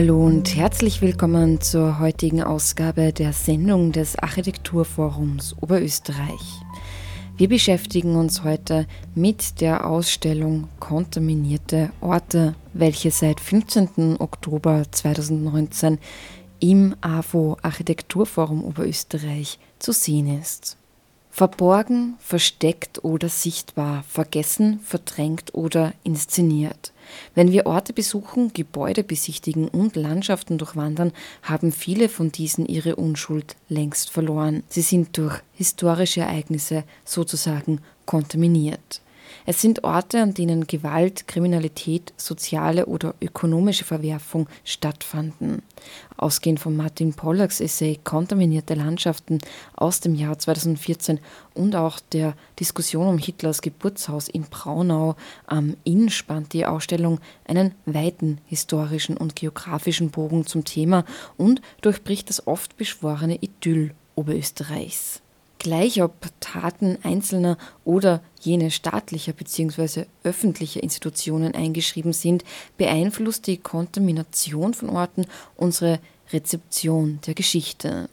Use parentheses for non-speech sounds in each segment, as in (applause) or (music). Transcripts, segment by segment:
Hallo und herzlich willkommen zur heutigen Ausgabe der Sendung des Architekturforums Oberösterreich. Wir beschäftigen uns heute mit der Ausstellung Kontaminierte Orte, welche seit 15. Oktober 2019 im AFO Architekturforum Oberösterreich zu sehen ist. Verborgen, versteckt oder sichtbar, vergessen, verdrängt oder inszeniert. Wenn wir Orte besuchen, Gebäude besichtigen und Landschaften durchwandern, haben viele von diesen ihre Unschuld längst verloren. Sie sind durch historische Ereignisse sozusagen kontaminiert. Es sind Orte, an denen Gewalt, Kriminalität, soziale oder ökonomische Verwerfung stattfanden. Ausgehend von Martin Pollacks Essay Kontaminierte Landschaften aus dem Jahr 2014 und auch der Diskussion um Hitlers Geburtshaus in Braunau am Inn spannt die Ausstellung einen weiten historischen und geografischen Bogen zum Thema und durchbricht das oft beschworene Idyll Oberösterreichs. Gleich ob Taten einzelner oder jene staatlicher bzw. öffentlicher Institutionen eingeschrieben sind, beeinflusst die Kontamination von Orten unsere Rezeption der Geschichte.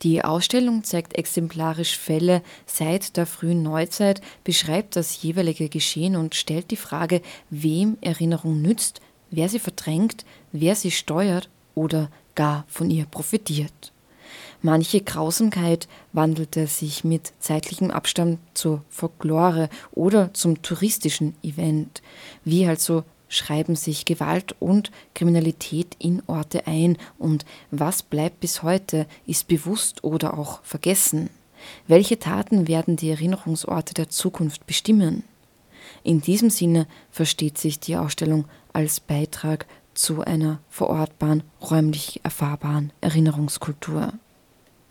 Die Ausstellung zeigt exemplarisch Fälle seit der frühen Neuzeit, beschreibt das jeweilige Geschehen und stellt die Frage, wem Erinnerung nützt, wer sie verdrängt, wer sie steuert oder gar von ihr profitiert. Manche Grausamkeit wandelte sich mit zeitlichem Abstand zur Folklore oder zum touristischen Event. Wie also schreiben sich Gewalt und Kriminalität in Orte ein und was bleibt bis heute, ist bewusst oder auch vergessen? Welche Taten werden die Erinnerungsorte der Zukunft bestimmen? In diesem Sinne versteht sich die Ausstellung als Beitrag zu einer verortbaren, räumlich erfahrbaren Erinnerungskultur.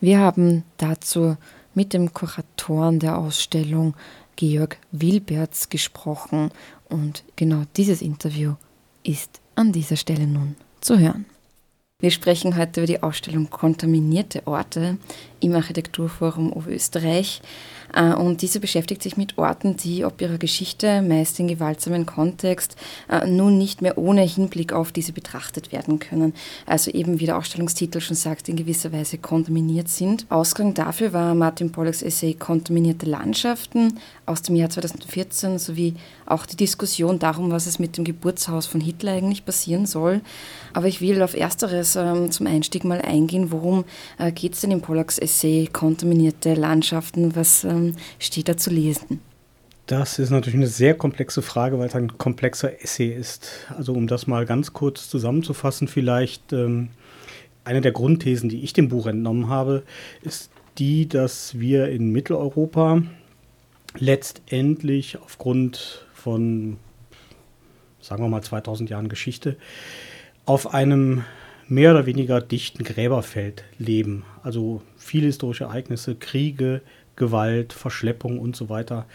Wir haben dazu mit dem Kuratoren der Ausstellung Georg Wilberts gesprochen und genau dieses Interview ist an dieser Stelle nun zu hören. Wir sprechen heute über die Ausstellung Kontaminierte Orte im Architekturforum Oberösterreich. Äh, und diese beschäftigt sich mit Orten, die ob ihrer Geschichte, meist in gewaltsamen Kontext, äh, nun nicht mehr ohne Hinblick auf diese betrachtet werden können. Also eben, wie der Ausstellungstitel schon sagt, in gewisser Weise kontaminiert sind. Ausgang dafür war Martin Pollacks Essay Kontaminierte Landschaften aus dem Jahr 2014 sowie auch die Diskussion darum, was es mit dem Geburtshaus von Hitler eigentlich passieren soll. Aber ich will auf Ersteres ähm, zum Einstieg mal eingehen. Worum äh, geht es denn in Pollacks Essay Kontaminierte Landschaften? Was äh, ähm, steht da zu lesen? Das ist natürlich eine sehr komplexe Frage, weil es ein komplexer Essay ist. Also um das mal ganz kurz zusammenzufassen, vielleicht ähm, eine der Grundthesen, die ich dem Buch entnommen habe, ist die, dass wir in Mitteleuropa letztendlich aufgrund von, sagen wir mal, 2000 Jahren Geschichte auf einem mehr oder weniger dichten Gräberfeld leben. Also viele historische Ereignisse, Kriege, Gewalt, Verschleppung und so weiter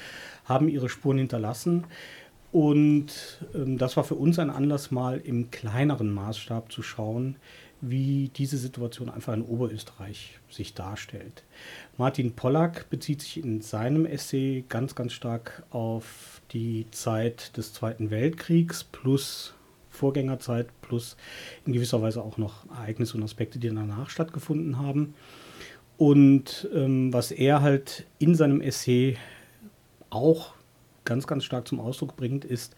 haben ihre Spuren hinterlassen. Und ähm, das war für uns ein Anlass, mal im kleineren Maßstab zu schauen, wie diese Situation einfach in Oberösterreich sich darstellt. Martin Pollack bezieht sich in seinem Essay ganz, ganz stark auf die Zeit des Zweiten Weltkriegs plus Vorgängerzeit plus in gewisser Weise auch noch Ereignisse und Aspekte, die danach stattgefunden haben. Und ähm, was er halt in seinem Essay auch ganz, ganz stark zum Ausdruck bringt, ist,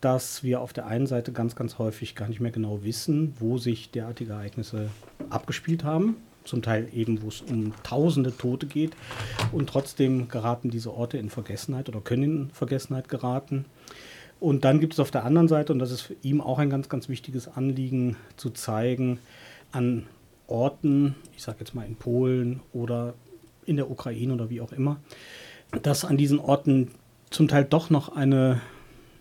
dass wir auf der einen Seite ganz, ganz häufig gar nicht mehr genau wissen, wo sich derartige Ereignisse abgespielt haben. Zum Teil eben, wo es um tausende Tote geht. Und trotzdem geraten diese Orte in Vergessenheit oder können in Vergessenheit geraten. Und dann gibt es auf der anderen Seite, und das ist ihn auch ein ganz, ganz wichtiges Anliegen, zu zeigen, an Orten, ich sage jetzt mal in Polen oder in der Ukraine oder wie auch immer, dass an diesen Orten zum Teil doch noch eine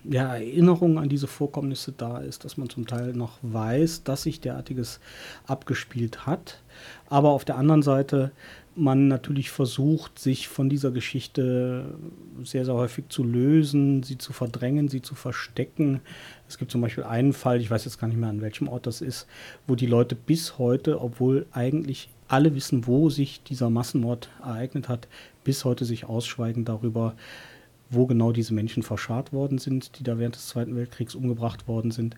ja, Erinnerung an diese Vorkommnisse da ist, dass man zum Teil noch weiß, dass sich derartiges abgespielt hat. Aber auf der anderen Seite man natürlich versucht, sich von dieser Geschichte sehr, sehr häufig zu lösen, sie zu verdrängen, sie zu verstecken. Es gibt zum Beispiel einen Fall, ich weiß jetzt gar nicht mehr, an welchem Ort das ist, wo die Leute bis heute, obwohl eigentlich alle wissen, wo sich dieser Massenmord ereignet hat, bis heute sich ausschweigen darüber, wo genau diese Menschen verscharrt worden sind, die da während des Zweiten Weltkriegs umgebracht worden sind.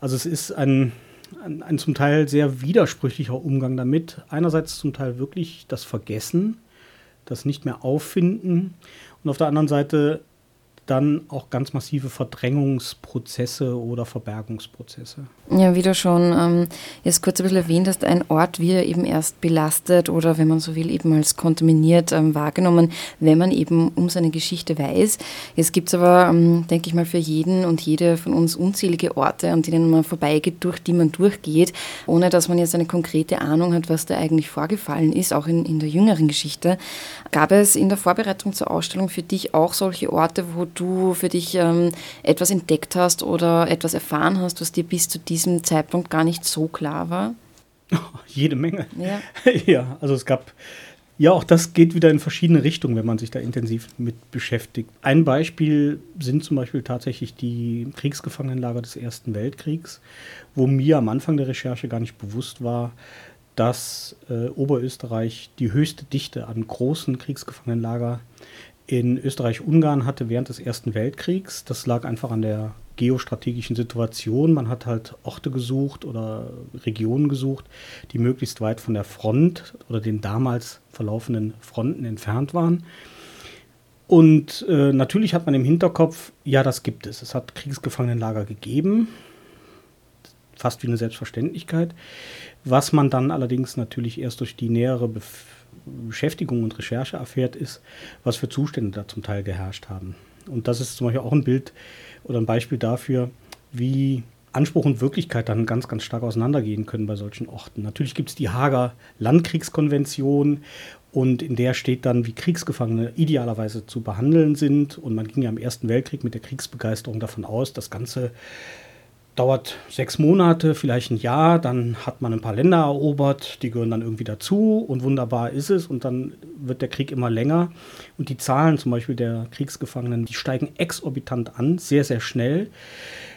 Also es ist ein, ein, ein zum Teil sehr widersprüchlicher Umgang damit. Einerseits zum Teil wirklich das Vergessen, das nicht mehr auffinden und auf der anderen Seite dann auch ganz massive Verdrängungsprozesse oder Verbergungsprozesse. Ja, wie du schon ähm, jetzt kurz ein bisschen erwähnt hast, ein Ort wird eben erst belastet oder wenn man so will, eben als kontaminiert ähm, wahrgenommen, wenn man eben um seine Geschichte weiß. Jetzt gibt es aber, ähm, denke ich mal, für jeden und jede von uns unzählige Orte, an denen man vorbeigeht, durch die man durchgeht, ohne dass man jetzt eine konkrete Ahnung hat, was da eigentlich vorgefallen ist, auch in, in der jüngeren Geschichte. Gab es in der Vorbereitung zur Ausstellung für dich auch solche Orte, wo du für dich ähm, etwas entdeckt hast oder etwas erfahren hast, was dir bis zu diesem Zeitpunkt gar nicht so klar war? Oh, (laughs) jede Menge. Ja. (laughs) ja, also es gab, ja, auch das geht wieder in verschiedene Richtungen, wenn man sich da intensiv mit beschäftigt. Ein Beispiel sind zum Beispiel tatsächlich die Kriegsgefangenenlager des Ersten Weltkriegs, wo mir am Anfang der Recherche gar nicht bewusst war, dass äh, Oberösterreich die höchste Dichte an großen Kriegsgefangenenlager in Österreich-Ungarn hatte während des Ersten Weltkriegs. Das lag einfach an der geostrategischen Situation. Man hat halt Orte gesucht oder Regionen gesucht, die möglichst weit von der Front oder den damals verlaufenden Fronten entfernt waren. Und äh, natürlich hat man im Hinterkopf, ja, das gibt es. Es hat Kriegsgefangenenlager gegeben, fast wie eine Selbstverständlichkeit. Was man dann allerdings natürlich erst durch die nähere Bef Beschäftigung und Recherche erfährt, ist, was für Zustände da zum Teil geherrscht haben. Und das ist zum Beispiel auch ein Bild oder ein Beispiel dafür, wie Anspruch und Wirklichkeit dann ganz, ganz stark auseinandergehen können bei solchen Orten. Natürlich gibt es die Hager Landkriegskonvention und in der steht dann, wie Kriegsgefangene idealerweise zu behandeln sind. Und man ging ja im Ersten Weltkrieg mit der Kriegsbegeisterung davon aus, das Ganze dauert sechs Monate, vielleicht ein Jahr, dann hat man ein paar Länder erobert, die gehören dann irgendwie dazu und wunderbar ist es und dann wird der Krieg immer länger und die Zahlen zum Beispiel der Kriegsgefangenen, die steigen exorbitant an, sehr, sehr schnell.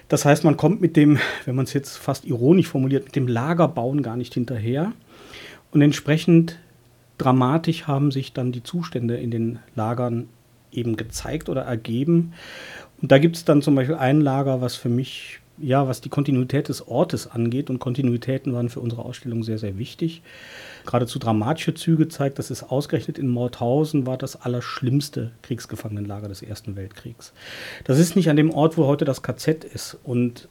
Das heißt, man kommt mit dem, wenn man es jetzt fast ironisch formuliert, mit dem Lagerbauen gar nicht hinterher und entsprechend dramatisch haben sich dann die Zustände in den Lagern eben gezeigt oder ergeben. Und da gibt es dann zum Beispiel ein Lager, was für mich ja, was die Kontinuität des Ortes angeht, und Kontinuitäten waren für unsere Ausstellung sehr, sehr wichtig. Geradezu dramatische Züge zeigt, dass es ausgerechnet in Mauthausen war das allerschlimmste Kriegsgefangenenlager des Ersten Weltkriegs. Das ist nicht an dem Ort, wo heute das KZ ist. Und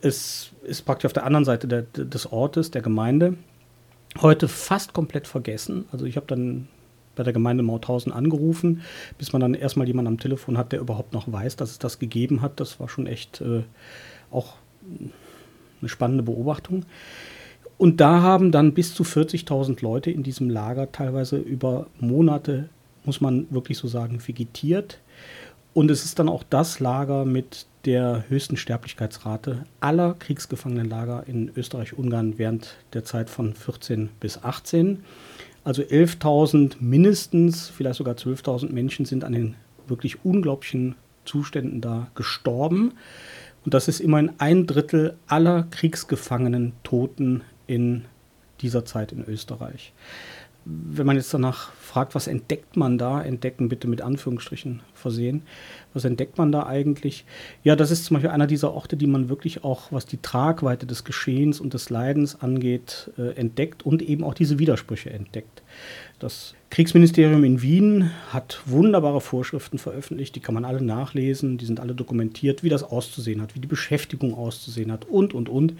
es ist praktisch auf der anderen Seite der, des Ortes, der Gemeinde, heute fast komplett vergessen. Also ich habe dann bei der Gemeinde Mauthausen angerufen, bis man dann erstmal jemanden am Telefon hat, der überhaupt noch weiß, dass es das gegeben hat. Das war schon echt äh, auch eine spannende Beobachtung. Und da haben dann bis zu 40.000 Leute in diesem Lager teilweise über Monate, muss man wirklich so sagen, vegetiert. Und es ist dann auch das Lager mit der höchsten Sterblichkeitsrate aller Kriegsgefangenenlager in Österreich-Ungarn während der Zeit von 14 bis 18. Also 11.000 mindestens, vielleicht sogar 12.000 Menschen sind an den wirklich unglaublichen Zuständen da gestorben. Und das ist immerhin ein Drittel aller Kriegsgefangenen Toten in dieser Zeit in Österreich. Wenn man jetzt danach fragt, was entdeckt man da, entdecken bitte mit Anführungsstrichen versehen, was entdeckt man da eigentlich? Ja, das ist zum Beispiel einer dieser Orte, die man wirklich auch, was die Tragweite des Geschehens und des Leidens angeht, äh, entdeckt und eben auch diese Widersprüche entdeckt. Das Kriegsministerium in Wien hat wunderbare Vorschriften veröffentlicht, die kann man alle nachlesen, die sind alle dokumentiert, wie das auszusehen hat, wie die Beschäftigung auszusehen hat und, und, und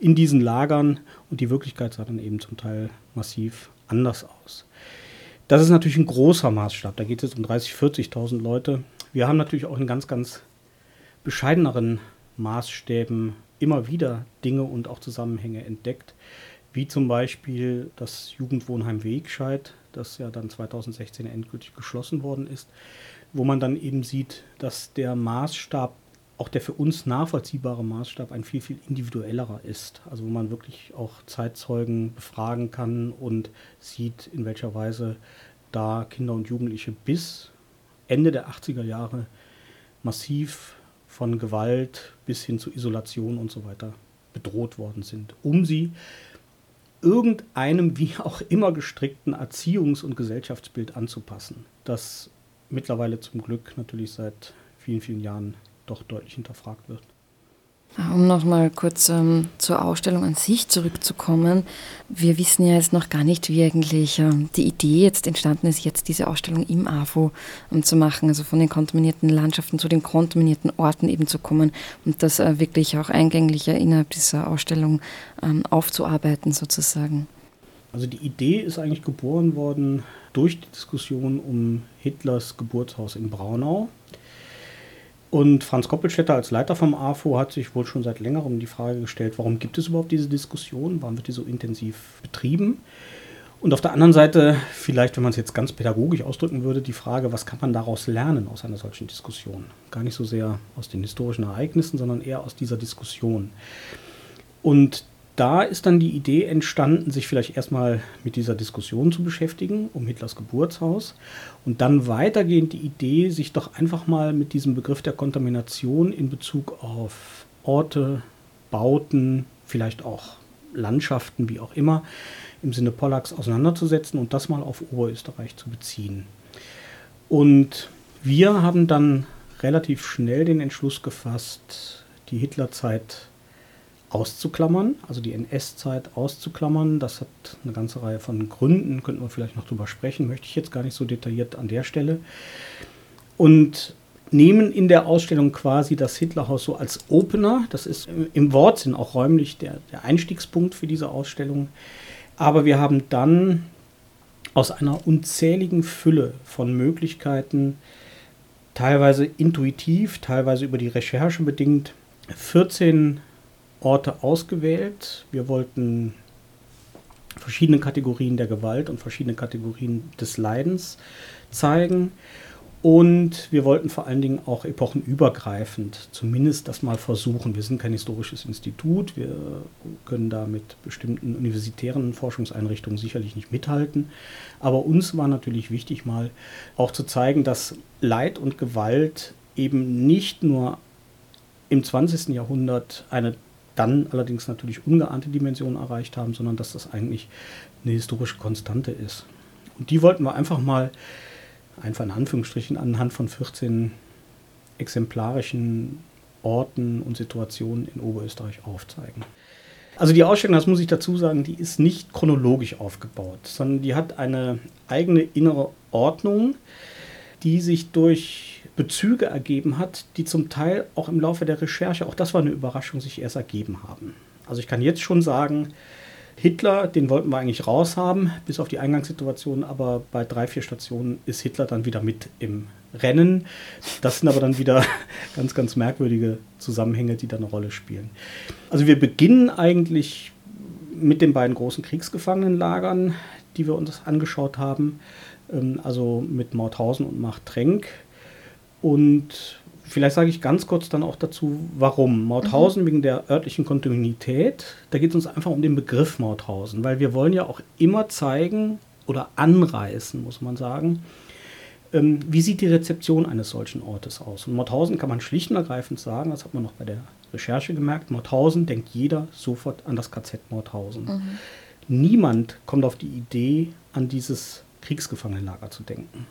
in diesen Lagern. Und die Wirklichkeit sah dann eben zum Teil massiv anders aus. Das ist natürlich ein großer Maßstab, da geht es um 30.000, 40.000 Leute. Wir haben natürlich auch in ganz, ganz bescheideneren Maßstäben immer wieder Dinge und auch Zusammenhänge entdeckt, wie zum Beispiel das Jugendwohnheim Wegscheid, das ja dann 2016 endgültig geschlossen worden ist, wo man dann eben sieht, dass der Maßstab auch der für uns nachvollziehbare Maßstab ein viel, viel individuellerer ist. Also wo man wirklich auch Zeitzeugen befragen kann und sieht, in welcher Weise da Kinder und Jugendliche bis Ende der 80er Jahre massiv von Gewalt bis hin zu Isolation und so weiter bedroht worden sind, um sie irgendeinem wie auch immer gestrickten Erziehungs- und Gesellschaftsbild anzupassen, das mittlerweile zum Glück natürlich seit vielen, vielen Jahren doch deutlich hinterfragt wird. Um nochmal kurz ähm, zur Ausstellung an sich zurückzukommen. Wir wissen ja jetzt noch gar nicht, wie eigentlich ähm, die Idee jetzt entstanden ist, jetzt diese Ausstellung im AFO ähm, zu machen, also von den kontaminierten Landschaften zu den kontaminierten Orten eben zu kommen und das äh, wirklich auch eingänglicher innerhalb dieser Ausstellung ähm, aufzuarbeiten sozusagen. Also die Idee ist eigentlich geboren worden durch die Diskussion um Hitlers Geburtshaus in Braunau. Und Franz Koppelstädter als Leiter vom AFO hat sich wohl schon seit längerem die Frage gestellt, warum gibt es überhaupt diese Diskussion, warum wird die so intensiv betrieben? Und auf der anderen Seite, vielleicht, wenn man es jetzt ganz pädagogisch ausdrücken würde, die Frage, was kann man daraus lernen aus einer solchen Diskussion? Gar nicht so sehr aus den historischen Ereignissen, sondern eher aus dieser Diskussion. Und da ist dann die Idee entstanden, sich vielleicht erstmal mit dieser Diskussion zu beschäftigen, um Hitlers Geburtshaus. Und dann weitergehend die Idee, sich doch einfach mal mit diesem Begriff der Kontamination in Bezug auf Orte, Bauten, vielleicht auch Landschaften, wie auch immer, im Sinne Pollacks auseinanderzusetzen und das mal auf Oberösterreich zu beziehen. Und wir haben dann relativ schnell den Entschluss gefasst, die Hitlerzeit auszuklammern, also die NS-Zeit auszuklammern. Das hat eine ganze Reihe von Gründen, könnten wir vielleicht noch drüber sprechen, möchte ich jetzt gar nicht so detailliert an der Stelle. Und nehmen in der Ausstellung quasi das Hitlerhaus so als Opener. Das ist im Wortsinn auch räumlich der, der Einstiegspunkt für diese Ausstellung. Aber wir haben dann aus einer unzähligen Fülle von Möglichkeiten, teilweise intuitiv, teilweise über die Recherche bedingt, 14 Orte ausgewählt. Wir wollten verschiedene Kategorien der Gewalt und verschiedene Kategorien des Leidens zeigen. Und wir wollten vor allen Dingen auch epochenübergreifend zumindest das mal versuchen. Wir sind kein historisches Institut, wir können da mit bestimmten universitären Forschungseinrichtungen sicherlich nicht mithalten. Aber uns war natürlich wichtig, mal auch zu zeigen, dass Leid und Gewalt eben nicht nur im 20. Jahrhundert eine dann allerdings natürlich ungeahnte Dimensionen erreicht haben, sondern dass das eigentlich eine historische Konstante ist. Und die wollten wir einfach mal, einfach in Anführungsstrichen, anhand von 14 exemplarischen Orten und Situationen in Oberösterreich aufzeigen. Also die Ausstellung, das muss ich dazu sagen, die ist nicht chronologisch aufgebaut, sondern die hat eine eigene innere Ordnung, die sich durch Bezüge ergeben hat, die zum Teil auch im Laufe der Recherche, auch das war eine Überraschung, sich erst ergeben haben. Also ich kann jetzt schon sagen, Hitler, den wollten wir eigentlich raushaben, bis auf die Eingangssituation, aber bei drei, vier Stationen ist Hitler dann wieder mit im Rennen. Das sind aber dann wieder (laughs) ganz, ganz merkwürdige Zusammenhänge, die da eine Rolle spielen. Also wir beginnen eigentlich mit den beiden großen Kriegsgefangenenlagern, die wir uns angeschaut haben, ähm, also mit Mauthausen und Machtrenk. Und vielleicht sage ich ganz kurz dann auch dazu, warum. Mauthausen mhm. wegen der örtlichen Kontinuität. Da geht es uns einfach um den Begriff Mauthausen, weil wir wollen ja auch immer zeigen oder anreißen, muss man sagen, ähm, wie sieht die Rezeption eines solchen Ortes aus. Und Mauthausen kann man schlicht und ergreifend sagen, das hat man noch bei der Recherche gemerkt, Mauthausen denkt jeder sofort an das KZ Mauthausen. Mhm. Niemand kommt auf die Idee, an dieses Kriegsgefangenenlager zu denken.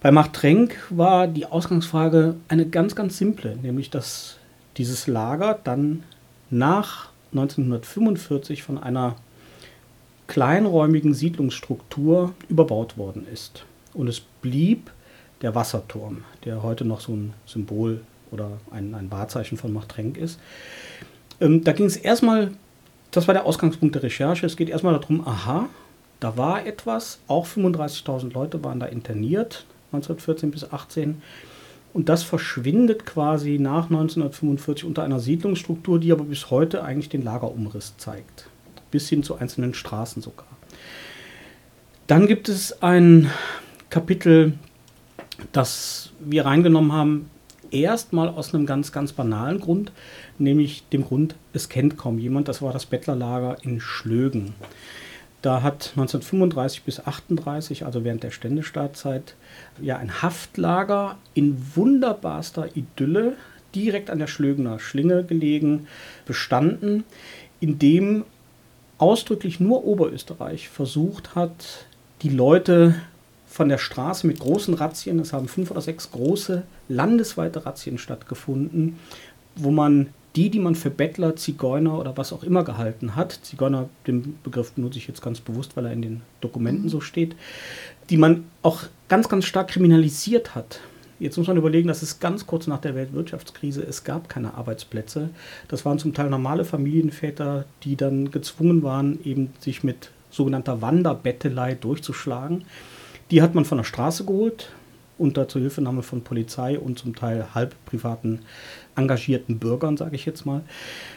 Bei Machtrenk war die Ausgangsfrage eine ganz, ganz simple, nämlich dass dieses Lager dann nach 1945 von einer kleinräumigen Siedlungsstruktur überbaut worden ist. Und es blieb der Wasserturm, der heute noch so ein Symbol oder ein, ein Wahrzeichen von Machtrenk ist. Ähm, da ging es erstmal, das war der Ausgangspunkt der Recherche, es geht erstmal darum, aha, da war etwas, auch 35.000 Leute waren da interniert, 1914 bis 18. Und das verschwindet quasi nach 1945 unter einer Siedlungsstruktur, die aber bis heute eigentlich den Lagerumriss zeigt. Bis hin zu einzelnen Straßen sogar. Dann gibt es ein Kapitel, das wir reingenommen haben, Erstmal aus einem ganz, ganz banalen Grund, nämlich dem Grund, es kennt kaum jemand. Das war das Bettlerlager in Schlögen. Da hat 1935 bis 38, also während der Ständestaatzeit, ja ein Haftlager in wunderbarster Idylle direkt an der Schlögener Schlinge gelegen, bestanden, in dem ausdrücklich nur Oberösterreich versucht hat, die Leute von der Straße mit großen Razzien, es haben fünf oder sechs große landesweite Razzien stattgefunden, wo man die, die man für Bettler, Zigeuner oder was auch immer gehalten hat, Zigeuner, den Begriff benutze ich jetzt ganz bewusst, weil er in den Dokumenten so steht, die man auch ganz, ganz stark kriminalisiert hat. Jetzt muss man überlegen, dass es ganz kurz nach der Weltwirtschaftskrise, es gab keine Arbeitsplätze. Das waren zum Teil normale Familienväter, die dann gezwungen waren, eben sich mit sogenannter Wanderbettelei durchzuschlagen. Die hat man von der Straße geholt, unter Zuhilfenahme von Polizei und zum Teil halb privaten engagierten Bürgern, sage ich jetzt mal,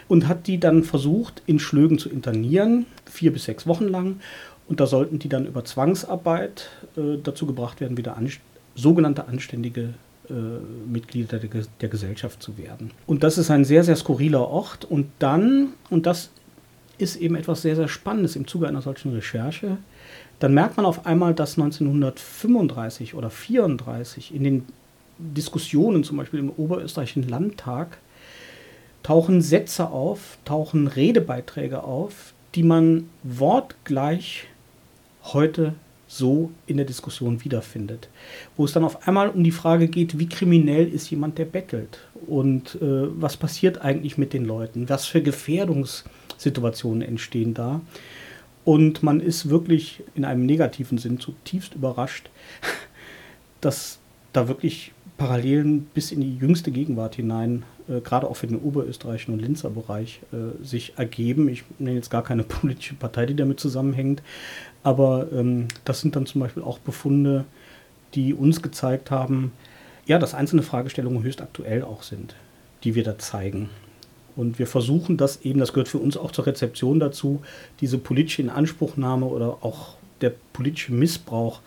und hat die dann versucht, in Schlögen zu internieren, vier bis sechs Wochen lang. Und da sollten die dann über Zwangsarbeit äh, dazu gebracht werden, wieder an, sogenannte anständige äh, Mitglieder der, der, Gesellschaft zu werden. Und das ist ein sehr, sehr skurriler Ort. Und dann, und das ist eben etwas sehr, sehr Spannendes im Zuge einer solchen Recherche, dann merkt man auf einmal, dass 1935 oder 1934 in den Diskussionen, zum Beispiel im Oberösterreichischen Landtag, tauchen Sätze auf, tauchen Redebeiträge auf, die man wortgleich heute so in der Diskussion wiederfindet. Wo es dann auf einmal um die Frage geht, wie kriminell ist jemand, der bettelt? Und äh, was passiert eigentlich mit den Leuten? Was für Gefährdungssituationen entstehen da? Und man ist wirklich in einem negativen Sinn zutiefst überrascht, (laughs) dass da wirklich Parallelen bis in die jüngste Gegenwart hinein, äh, gerade auch für den oberösterreichischen und Linzer Bereich, äh, sich ergeben. Ich nenne jetzt gar keine (laughs) politische Partei, die damit zusammenhängt, aber ähm, das sind dann zum Beispiel auch Befunde, die uns gezeigt haben, ja, dass einzelne Fragestellungen höchst aktuell auch sind, die wir da zeigen. Und wir versuchen das eben, das gehört für uns auch zur Rezeption dazu, diese politische Inanspruchnahme oder auch der politische Missbrauch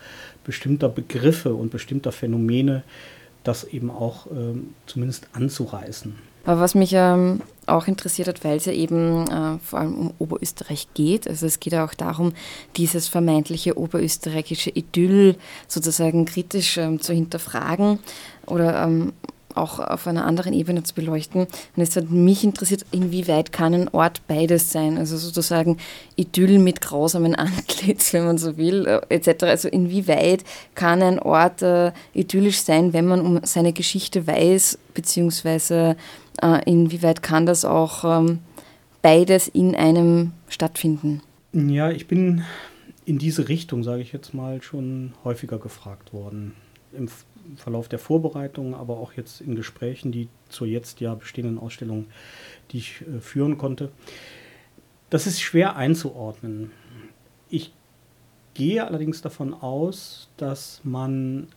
bestimmter Begriffe und bestimmter Phänomene, das eben auch ähm, zumindest anzureißen. Aber was mich ähm, auch interessiert hat, weil es ja eben äh, vor allem um Oberösterreich geht, also es geht ja auch darum, dieses vermeintliche oberösterreichische Idyll sozusagen kritisch ähm, zu hinterfragen oder ähm, auch auf einer anderen Ebene zu beleuchten. Und es hat mich interessiert, inwieweit kann ein Ort beides sein? Also sozusagen Idyll mit grausamen (laughs) Antlitz, wenn man so will, äh, etc. Also inwieweit kann ein Ort äh, idyllisch sein, wenn man um seine Geschichte weiß, beziehungsweise äh, inwieweit kann das auch ähm, beides in einem stattfinden? Ja, ich bin in diese Richtung, sage ich jetzt mal, schon häufiger gefragt worden. Im Verlauf der Vorbereitung, aber auch jetzt in Gesprächen, die zur jetzt ja bestehenden Ausstellung, die ich äh, führen konnte. Das ist schwer einzuordnen. Ich gehe allerdings davon aus, dass man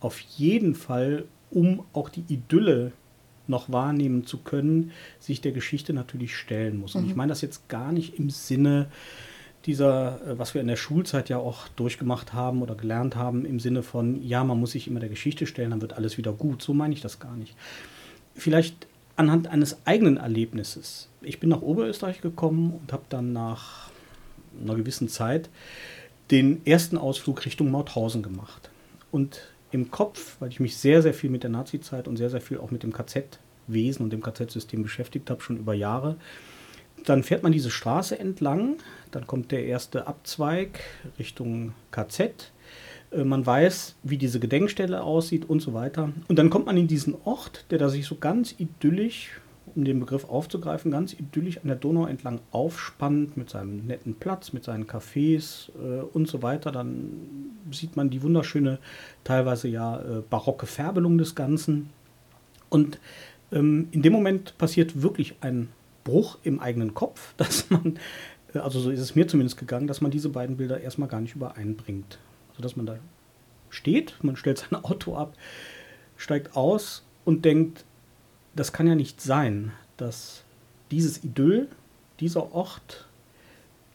auf jeden Fall, um auch die Idylle noch wahrnehmen zu können, sich der Geschichte natürlich stellen muss. Und ich mhm. meine das jetzt gar nicht im Sinne dieser, äh, was wir in der Schulzeit ja auch durchgemacht haben oder gelernt haben, im Sinne von, ja, man muss sich immer der Geschichte stellen, dann wird alles wieder gut. So meine ich das gar nicht. Vielleicht anhand eines eigenen Erlebnisses. Ich bin nach Oberösterreich gekommen und habe dann nach einer gewissen Zeit den ersten Ausflug Richtung Mauthausen gemacht. Und im Kopf, weil ich mich sehr, sehr viel mit der Nazizeit und sehr, sehr viel auch mit dem KZ-Wesen und dem KZ-System beschäftigt habe, schon über Jahre, dann fährt man diese Straße entlang, dann kommt der erste Abzweig Richtung KZ. Äh, man weiß, wie diese Gedenkstelle aussieht und so weiter. Und dann kommt man in diesen Ort, der da sich so ganz idyllisch, um den Begriff aufzugreifen, ganz idyllisch an der Donau entlang aufspannt, mit seinem netten Platz, mit seinen Cafés äh, und so weiter. Dann sieht man die wunderschöne, teilweise ja äh, barocke Färbelung des Ganzen. Und ähm, in dem Moment passiert wirklich ein Bruch im eigenen Kopf, (laughs) dass man, äh, also so ist es mir zumindest gegangen, dass man diese beiden Bilder erstmal gar nicht übereinbringt. Also dass man da steht, man stellt (laughs) sein Auto ab, steigt aus und denkt, das kann ja nicht sein, dass dieses Idyll, dieser Ort,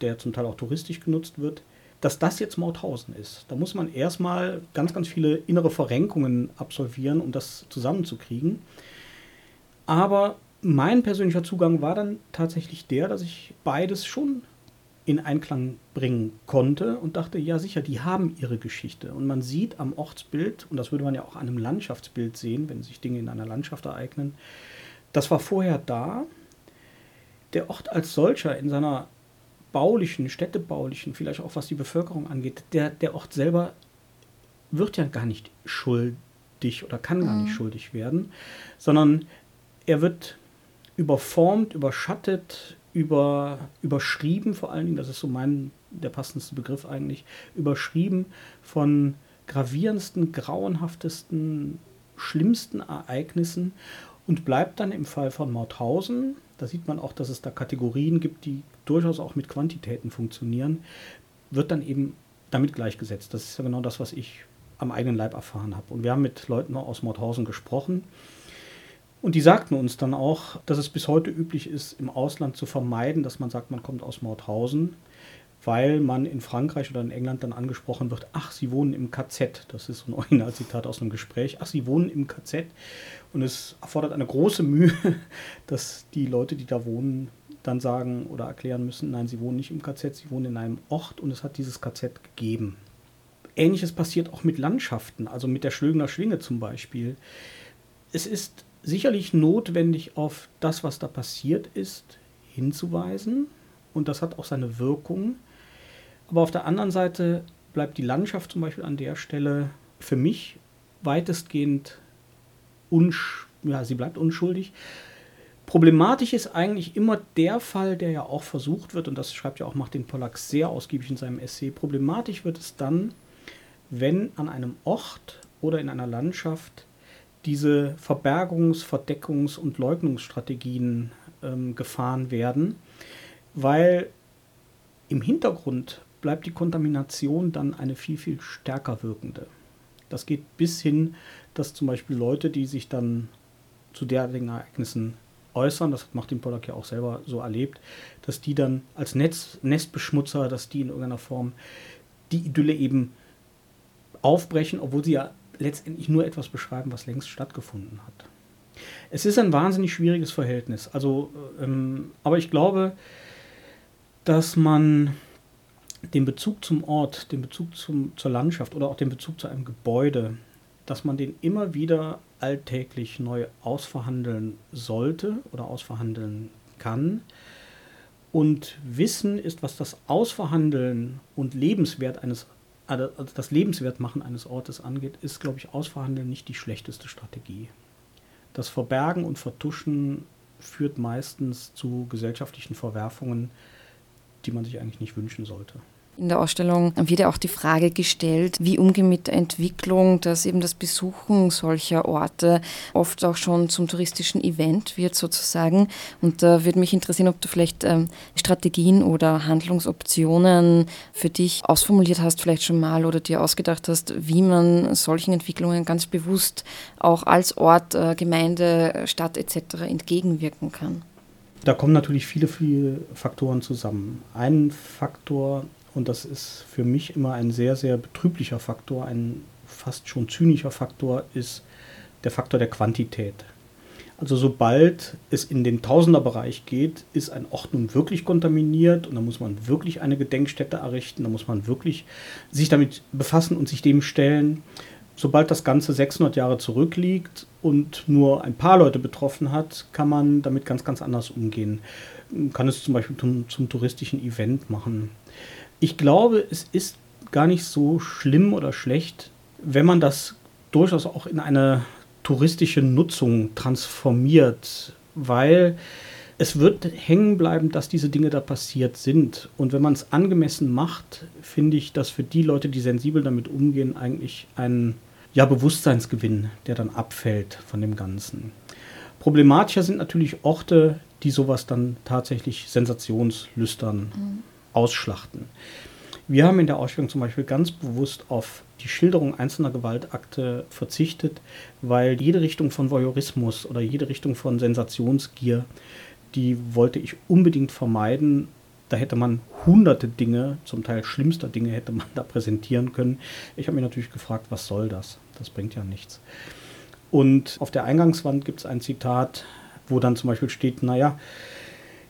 der zum Teil auch touristisch genutzt wird, dass das jetzt Mauthausen ist. Da muss man erstmal ganz, ganz viele innere Verrenkungen absolvieren, um das zusammenzukriegen. Aber mein persönlicher Zugang war dann tatsächlich der, dass ich beides schon in Einklang bringen konnte und dachte, ja sicher, die haben ihre Geschichte. Und man sieht am Ortsbild, und das würde man ja auch an einem Landschaftsbild sehen, wenn sich Dinge in einer Landschaft ereignen, das war vorher da. Der Ort als solcher in seiner baulichen, städtebaulichen, vielleicht auch was die Bevölkerung angeht, der, der Ort selber wird ja gar nicht schuldig oder kann gar nicht mhm. schuldig werden, sondern er wird überformt, überschattet, über, überschrieben, vor allen Dingen, das ist so mein, der passendste Begriff eigentlich, überschrieben von gravierendsten, grauenhaftesten, schlimmsten Ereignissen und bleibt dann im Fall von Mauthausen, da sieht man auch, dass es da Kategorien gibt, die durchaus auch mit Quantitäten funktionieren, wird dann eben damit gleichgesetzt. Das ist ja genau das, was ich am eigenen Leib erfahren habe. Und wir haben mit Leuten aus Mauthausen gesprochen und die sagten uns dann auch, dass es bis heute üblich ist, im Ausland zu vermeiden, dass man sagt, man kommt aus Mauthausen, weil man in Frankreich oder in England dann angesprochen wird, ach, Sie wohnen im KZ. Das ist so ein (laughs) Originalzitat aus einem Gespräch. Ach, Sie wohnen im KZ. Und es erfordert eine große Mühe, (laughs) dass die Leute, die da wohnen, dann sagen oder erklären müssen, nein, sie wohnen nicht im KZ, sie wohnen in einem Ort und es hat dieses KZ gegeben. Ähnliches passiert auch mit Landschaften, also mit der Schlögener Schwinge zum Beispiel. Es ist sicherlich notwendig, auf das, was da passiert ist, hinzuweisen. Und das hat auch seine Wirkung. Aber auf der anderen Seite bleibt die Landschaft zum Beispiel an der Stelle für mich weitestgehend unsch ja, sie bleibt unschuldig. Problematisch ist eigentlich immer der Fall, der ja auch versucht wird, und das schreibt ja auch Martin Pollack sehr ausgiebig in seinem Essay. Problematisch wird es dann, wenn an einem Ort oder in einer Landschaft diese Verbergungs-, Verdeckungs- und Leugnungsstrategien ähm, gefahren werden, weil im Hintergrund bleibt die Kontamination dann eine viel, viel stärker wirkende. Das geht bis hin, dass zum Beispiel Leute, die sich dann zu derartigen Ereignissen äußern, das hat Martin Pollack ja auch selber so erlebt, dass die dann als Netz, Nestbeschmutzer, dass die in irgendeiner Form die Idylle eben aufbrechen, obwohl sie ja letztendlich nur etwas beschreiben, was längst stattgefunden hat. Es ist ein wahnsinnig schwieriges Verhältnis. Also, ähm, aber ich glaube, dass man den Bezug zum Ort, den Bezug zum, zur Landschaft oder auch den Bezug zu einem Gebäude, dass man den immer wieder alltäglich neu ausverhandeln sollte oder ausverhandeln kann. Und Wissen ist, was das Ausverhandeln und Lebenswert eines also, also das Lebenswertmachen eines Ortes angeht, ist, glaube ich, Ausverhandeln nicht die schlechteste Strategie. Das Verbergen und Vertuschen führt meistens zu gesellschaftlichen Verwerfungen, die man sich eigentlich nicht wünschen sollte. In der Ausstellung wird ja auch die Frage gestellt, wie umgehen mit der Entwicklung, dass eben das Besuchen solcher Orte oft auch schon zum touristischen Event wird sozusagen. Und da würde mich interessieren, ob du vielleicht ähm, Strategien oder Handlungsoptionen für dich ausformuliert hast, vielleicht schon mal oder dir ausgedacht hast, wie man solchen Entwicklungen ganz bewusst auch als Ort, äh, Gemeinde, Stadt etc. entgegenwirken kann. Da kommen natürlich viele, viele Faktoren zusammen. Ein Faktor und das ist für mich immer ein sehr, sehr betrüblicher Faktor, ein fast schon zynischer Faktor, ist der Faktor der Quantität. Also sobald es in den Tausenderbereich geht, ist ein Ort nun wirklich kontaminiert und da muss man wirklich eine Gedenkstätte errichten, da muss man wirklich sich damit befassen und sich dem stellen. Sobald das Ganze 600 Jahre zurückliegt und nur ein paar Leute betroffen hat, kann man damit ganz, ganz anders umgehen. Man kann es zum Beispiel zum, zum touristischen Event machen ich glaube, es ist gar nicht so schlimm oder schlecht, wenn man das durchaus auch in eine touristische Nutzung transformiert, weil es wird hängen bleiben, dass diese Dinge da passiert sind. Und wenn man es angemessen macht, finde ich, dass für die Leute, die sensibel damit umgehen, eigentlich ein ja, Bewusstseinsgewinn, der dann abfällt von dem Ganzen. Problematischer sind natürlich Orte, die sowas dann tatsächlich sensationslüstern mhm ausschlachten. Wir haben in der Ausstellung zum Beispiel ganz bewusst auf die Schilderung einzelner Gewaltakte verzichtet, weil jede Richtung von Voyeurismus oder jede Richtung von Sensationsgier, die wollte ich unbedingt vermeiden, Da hätte man hunderte Dinge, zum Teil schlimmster Dinge, hätte man da präsentieren können. Ich habe mich natürlich gefragt, was soll das? Das bringt ja nichts. Und auf der Eingangswand gibt es ein Zitat, wo dann zum Beispiel steht, naja,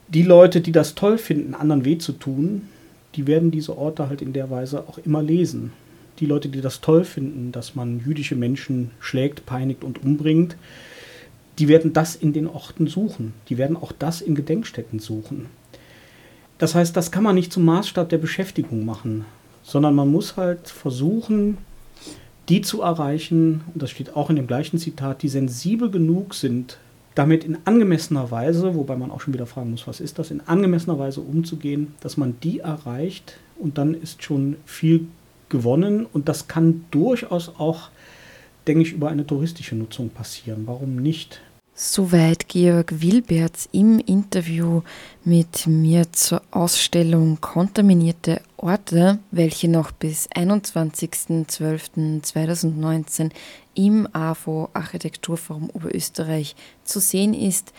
die Leute, die das toll finden, anderen weh zu tun, die werden diese Orte halt in der Weise auch immer lesen. Die Leute, die das toll finden, dass man jüdische Menschen schlägt, peinigt und umbringt, die werden das in den Orten suchen. Die werden auch das in Gedenkstätten suchen. Das heißt, das kann man nicht zum Maßstab der Beschäftigung machen, sondern man muss halt versuchen, die zu erreichen, und das steht auch in dem gleichen Zitat, die sensibel genug sind, damit in angemessener Weise, wobei man auch schon wieder fragen muss, was ist das, in angemessener Weise umzugehen, dass man die erreicht und dann ist schon viel gewonnen und das kann durchaus auch, denke ich, über eine touristische Nutzung passieren. Warum nicht? Soweit Georg Wilberts im Interview mit mir zur Ausstellung Kontaminierte Orte, welche noch bis 21.12.2019 im AFO Architekturforum Oberösterreich zu sehen ist,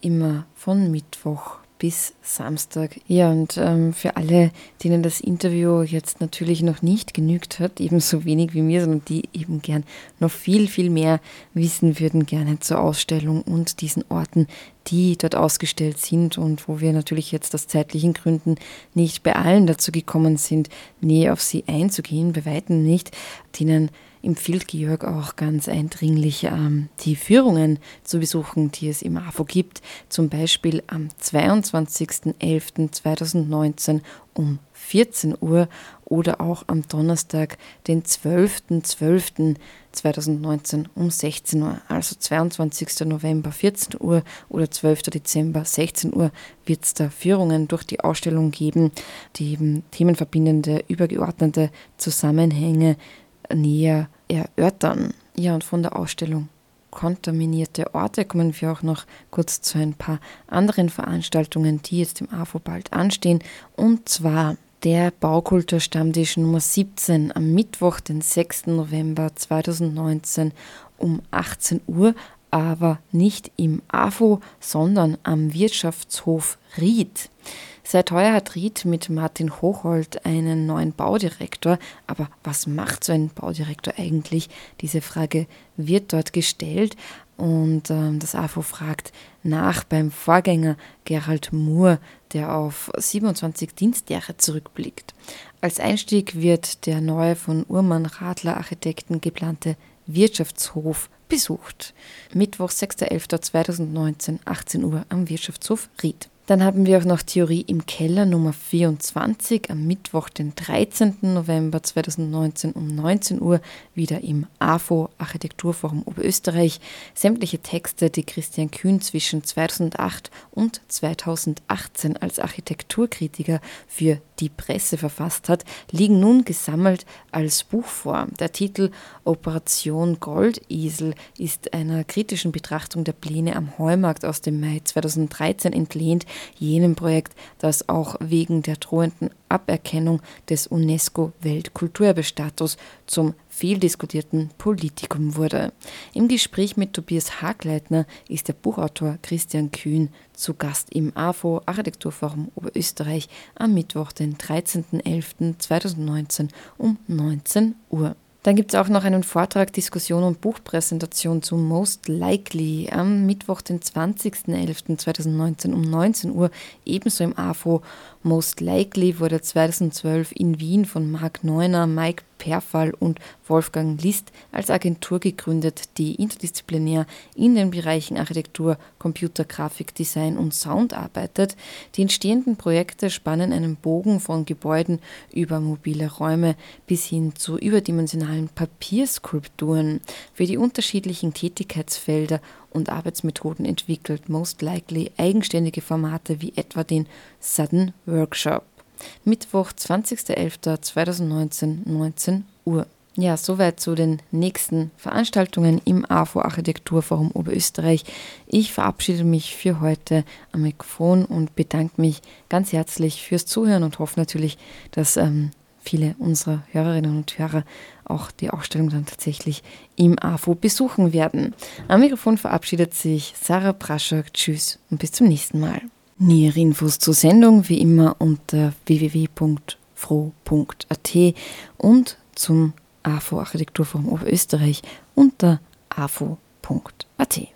immer von Mittwoch bis Samstag. Ja, und ähm, für alle, denen das Interview jetzt natürlich noch nicht genügt hat, ebenso wenig wie mir, sondern die eben gern noch viel, viel mehr wissen würden, gerne zur Ausstellung und diesen Orten, die dort ausgestellt sind und wo wir natürlich jetzt aus zeitlichen Gründen nicht bei allen dazu gekommen sind, näher auf sie einzugehen, bei weitem nicht, denen empfiehlt Georg auch ganz eindringlich, ähm, die Führungen zu besuchen, die es im AFO gibt. Zum Beispiel am 22.11.2019 um 14 Uhr oder auch am Donnerstag, den 12.12.2019 um 16 Uhr. Also 22. November 14 Uhr oder 12. Dezember 16 Uhr wird es da Führungen durch die Ausstellung geben, die eben themenverbindende, übergeordnete Zusammenhänge näher erörtern. Ja, und von der Ausstellung kontaminierte Orte kommen wir auch noch kurz zu ein paar anderen Veranstaltungen, die jetzt im AFO bald anstehen. Und zwar der Baukulturstammtisch Nummer 17 am Mittwoch, den 6. November 2019 um 18 Uhr, aber nicht im AFO, sondern am Wirtschaftshof Ried. Seit heuer hat Ried mit Martin Hochhold einen neuen Baudirektor. Aber was macht so ein Baudirektor eigentlich? Diese Frage wird dort gestellt. Und ähm, das AFO fragt nach beim Vorgänger Gerald Moore, der auf 27 Dienstjahre zurückblickt. Als Einstieg wird der neue von Urmann Radler Architekten geplante Wirtschaftshof besucht. Mittwoch, 6.11.2019, 18 Uhr am Wirtschaftshof Ried. Dann haben wir auch noch Theorie im Keller Nummer 24 am Mittwoch, den 13. November 2019 um 19 Uhr wieder im AFO Architekturforum Oberösterreich. Sämtliche Texte, die Christian Kühn zwischen 2008 und 2018 als Architekturkritiker für die Presse verfasst hat, liegen nun gesammelt als Buch vor. Der Titel Operation Goldesel ist einer kritischen Betrachtung der Pläne am Heumarkt aus dem Mai 2013 entlehnt, jenem Projekt, das auch wegen der drohenden Aberkennung des UNESCO-Weltkulturerbestatus zum viel diskutierten Politikum wurde. Im Gespräch mit Tobias Hagleitner ist der Buchautor Christian Kühn zu Gast im AFO Architekturforum Oberösterreich am Mittwoch, den 13.11.2019 um 19 Uhr. Dann gibt es auch noch einen Vortrag, Diskussion und Buchpräsentation zu Most Likely am Mittwoch, den 20.11.2019 um 19 Uhr, ebenso im AFO. Most Likely wurde 2012 in Wien von Marc Neuner, Mike Perfall und Wolfgang List als Agentur gegründet, die interdisziplinär in den Bereichen Architektur, Computer, Grafik, Design und Sound arbeitet. Die entstehenden Projekte spannen einen Bogen von Gebäuden über mobile Räume bis hin zu überdimensionalen Papierskulpturen. Für die unterschiedlichen Tätigkeitsfelder und Arbeitsmethoden entwickelt Most Likely eigenständige Formate wie etwa den Sudden Workshop. Mittwoch, 20.11.2019, 19 Uhr. Ja, soweit zu den nächsten Veranstaltungen im AFO Architekturforum Oberösterreich. Ich verabschiede mich für heute am Mikrofon und bedanke mich ganz herzlich fürs Zuhören und hoffe natürlich, dass ähm, viele unserer Hörerinnen und Hörer auch die Ausstellung dann tatsächlich im AFO besuchen werden. Am Mikrofon verabschiedet sich Sarah Praschak. Tschüss und bis zum nächsten Mal. Nähere Infos zur Sendung wie immer unter www.fro.at und zum AFO Architekturforum Oberösterreich unter afo.at.